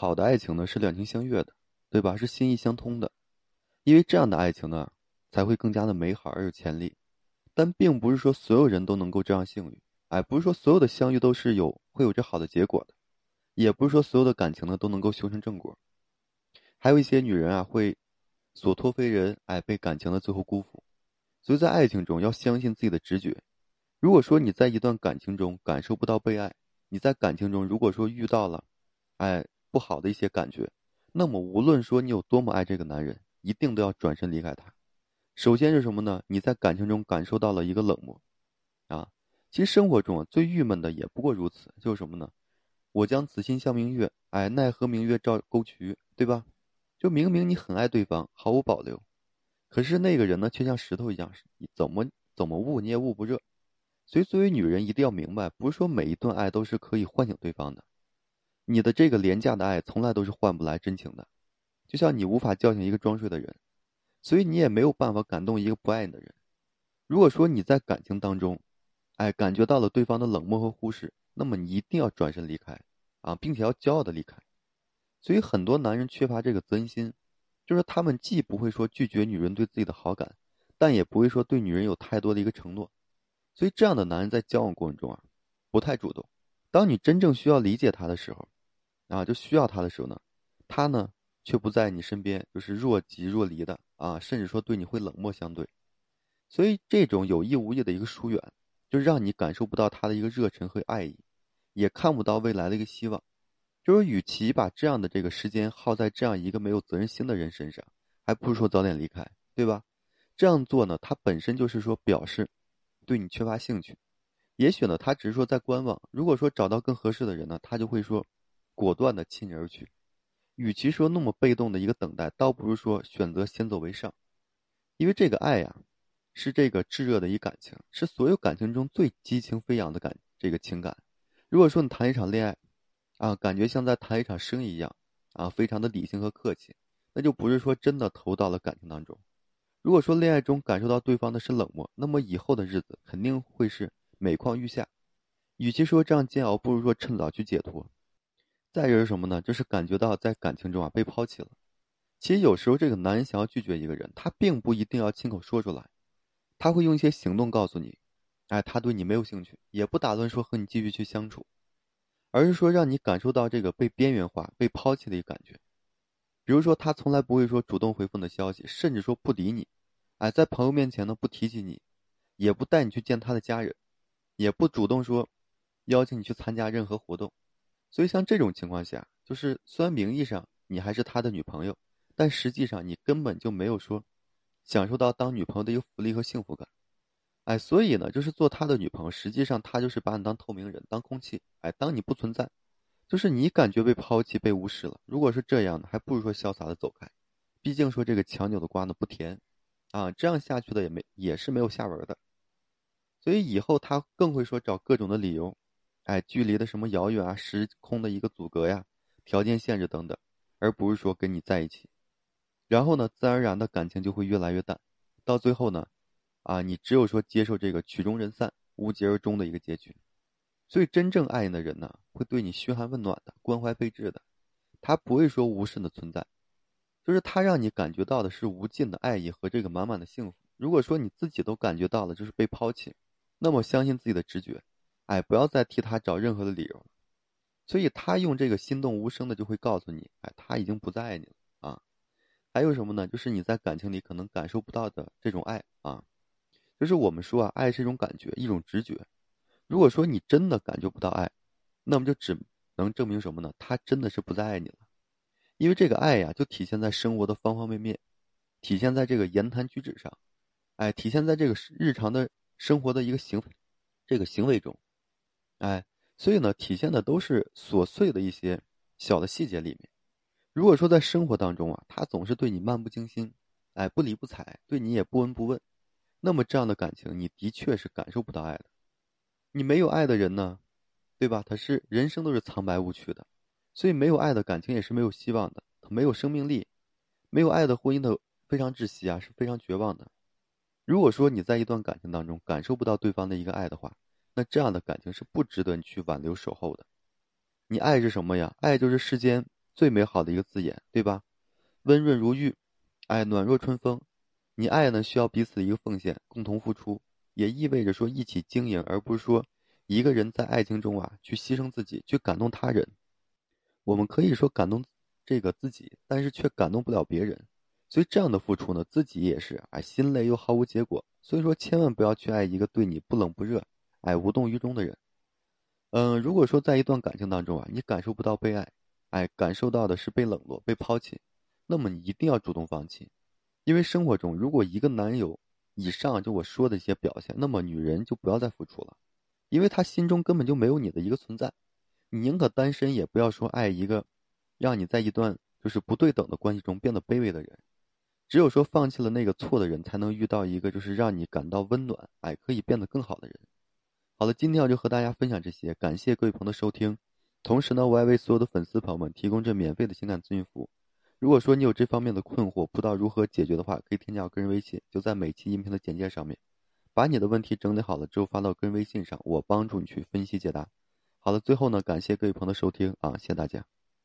好的爱情呢是两情相悦的，对吧？是心意相通的，因为这样的爱情呢才会更加的美好而有潜力。但并不是说所有人都能够这样幸运，哎，不是说所有的相遇都是有会有着好的结果的，也不是说所有的感情呢都能够修成正果。还有一些女人啊会所托非人，哎，被感情的最后辜负。所以在爱情中要相信自己的直觉。如果说你在一段感情中感受不到被爱，你在感情中如果说遇到了，哎。不好的一些感觉，那么无论说你有多么爱这个男人，一定都要转身离开他。首先是什么呢？你在感情中感受到了一个冷漠，啊，其实生活中啊最郁闷的也不过如此，就是什么呢？我将此心向明月，哎，奈何明月照沟渠，对吧？就明明你很爱对方，毫无保留，可是那个人呢，却像石头一样，怎么怎么捂你也捂不热。所以作为女人，一定要明白，不是说每一段爱都是可以唤醒对方的。你的这个廉价的爱从来都是换不来真情的，就像你无法叫醒一个装睡的人，所以你也没有办法感动一个不爱你的人。如果说你在感情当中，哎，感觉到了对方的冷漠和忽视，那么你一定要转身离开，啊，并且要骄傲的离开。所以很多男人缺乏这个责任心，就是他们既不会说拒绝女人对自己的好感，但也不会说对女人有太多的一个承诺，所以这样的男人在交往过程中啊，不太主动。当你真正需要理解他的时候，啊，就需要他的时候呢，他呢却不在你身边，就是若即若离的啊，甚至说对你会冷漠相对，所以这种有意无意的一个疏远，就让你感受不到他的一个热忱和爱意，也看不到未来的一个希望。就是与其把这样的这个时间耗在这样一个没有责任心的人身上，还不如说早点离开，对吧？这样做呢，他本身就是说表示对你缺乏兴趣，也许呢，他只是说在观望。如果说找到更合适的人呢，他就会说。果断的弃你而去，与其说那么被动的一个等待，倒不如说选择先走为上，因为这个爱呀，是这个炙热的一感情，是所有感情中最激情飞扬的感这个情感。如果说你谈一场恋爱，啊，感觉像在谈一场生意一样，啊，非常的理性和客气，那就不是说真的投到了感情当中。如果说恋爱中感受到对方的是冷漠，那么以后的日子肯定会是每况愈下。与其说这样煎熬，不如说趁早去解脱。再就是什么呢？就是感觉到在感情中啊被抛弃了。其实有时候这个男人想要拒绝一个人，他并不一定要亲口说出来，他会用一些行动告诉你，哎，他对你没有兴趣，也不打算说和你继续去相处，而是说让你感受到这个被边缘化、被抛弃的一个感觉。比如说，他从来不会说主动回复你的消息，甚至说不理你，哎，在朋友面前呢不提起你，也不带你去见他的家人，也不主动说邀请你去参加任何活动。所以，像这种情况下，就是虽然名义上你还是他的女朋友，但实际上你根本就没有说享受到当女朋友的一个福利和幸福感。哎，所以呢，就是做他的女朋友，实际上他就是把你当透明人、当空气，哎，当你不存在，就是你感觉被抛弃、被无视了。如果是这样的，还不如说潇洒的走开。毕竟说这个强扭的瓜呢不甜，啊，这样下去的也没也是没有下文的。所以以后他更会说找各种的理由。哎，距离的什么遥远啊，时空的一个阻隔呀，条件限制等等，而不是说跟你在一起，然后呢，自然而然的感情就会越来越淡，到最后呢，啊，你只有说接受这个曲终人散、无疾而终的一个结局。所以，真正爱你的人呢，会对你嘘寒问暖的、关怀备至的，他不会说无声的存在，就是他让你感觉到的是无尽的爱意和这个满满的幸福。如果说你自己都感觉到了就是被抛弃，那么相信自己的直觉。哎，不要再替他找任何的理由了，所以他用这个心动无声的就会告诉你，哎，他已经不再爱你了啊。还有什么呢？就是你在感情里可能感受不到的这种爱啊，就是我们说啊，爱是一种感觉，一种直觉。如果说你真的感觉不到爱，那么就只能证明什么呢？他真的是不再爱你了，因为这个爱呀，就体现在生活的方方面面，体现在这个言谈举止上，哎，体现在这个日常的生活的一个行这个行为中。哎，所以呢，体现的都是琐碎的一些小的细节里面。如果说在生活当中啊，他总是对你漫不经心，哎，不理不睬，对你也不闻不问，那么这样的感情，你的确是感受不到爱的。你没有爱的人呢，对吧？他是人生都是苍白无趣的，所以没有爱的感情也是没有希望的，没有生命力。没有爱的婚姻的非常窒息啊，是非常绝望的。如果说你在一段感情当中感受不到对方的一个爱的话，那这样的感情是不值得你去挽留守候的。你爱是什么呀？爱就是世间最美好的一个字眼，对吧？温润如玉，哎，暖若春风。你爱呢，需要彼此一个奉献，共同付出，也意味着说一起经营，而不是说一个人在爱情中啊去牺牲自己，去感动他人。我们可以说感动这个自己，但是却感动不了别人。所以这样的付出呢，自己也是啊心累又毫无结果。所以说，千万不要去爱一个对你不冷不热，哎无动于衷的人。嗯，如果说在一段感情当中啊，你感受不到被爱，哎感受到的是被冷落、被抛弃，那么你一定要主动放弃。因为生活中，如果一个男友以上就我说的一些表现，那么女人就不要再付出了，因为她心中根本就没有你的一个存在。你宁可单身，也不要说爱一个让你在一段就是不对等的关系中变得卑微的人。只有说放弃了那个错的人，才能遇到一个就是让你感到温暖，哎，可以变得更好的人。好了，今天我就和大家分享这些，感谢各位朋友的收听。同时呢，我还为所有的粉丝朋友们提供这免费的情感咨询服务。如果说你有这方面的困惑，不知道如何解决的话，可以添加我个人微信，就在每期音频的简介上面，把你的问题整理好了之后发到个人微信上，我帮助你去分析解答。好了，最后呢，感谢各位朋友的收听啊，谢谢大家。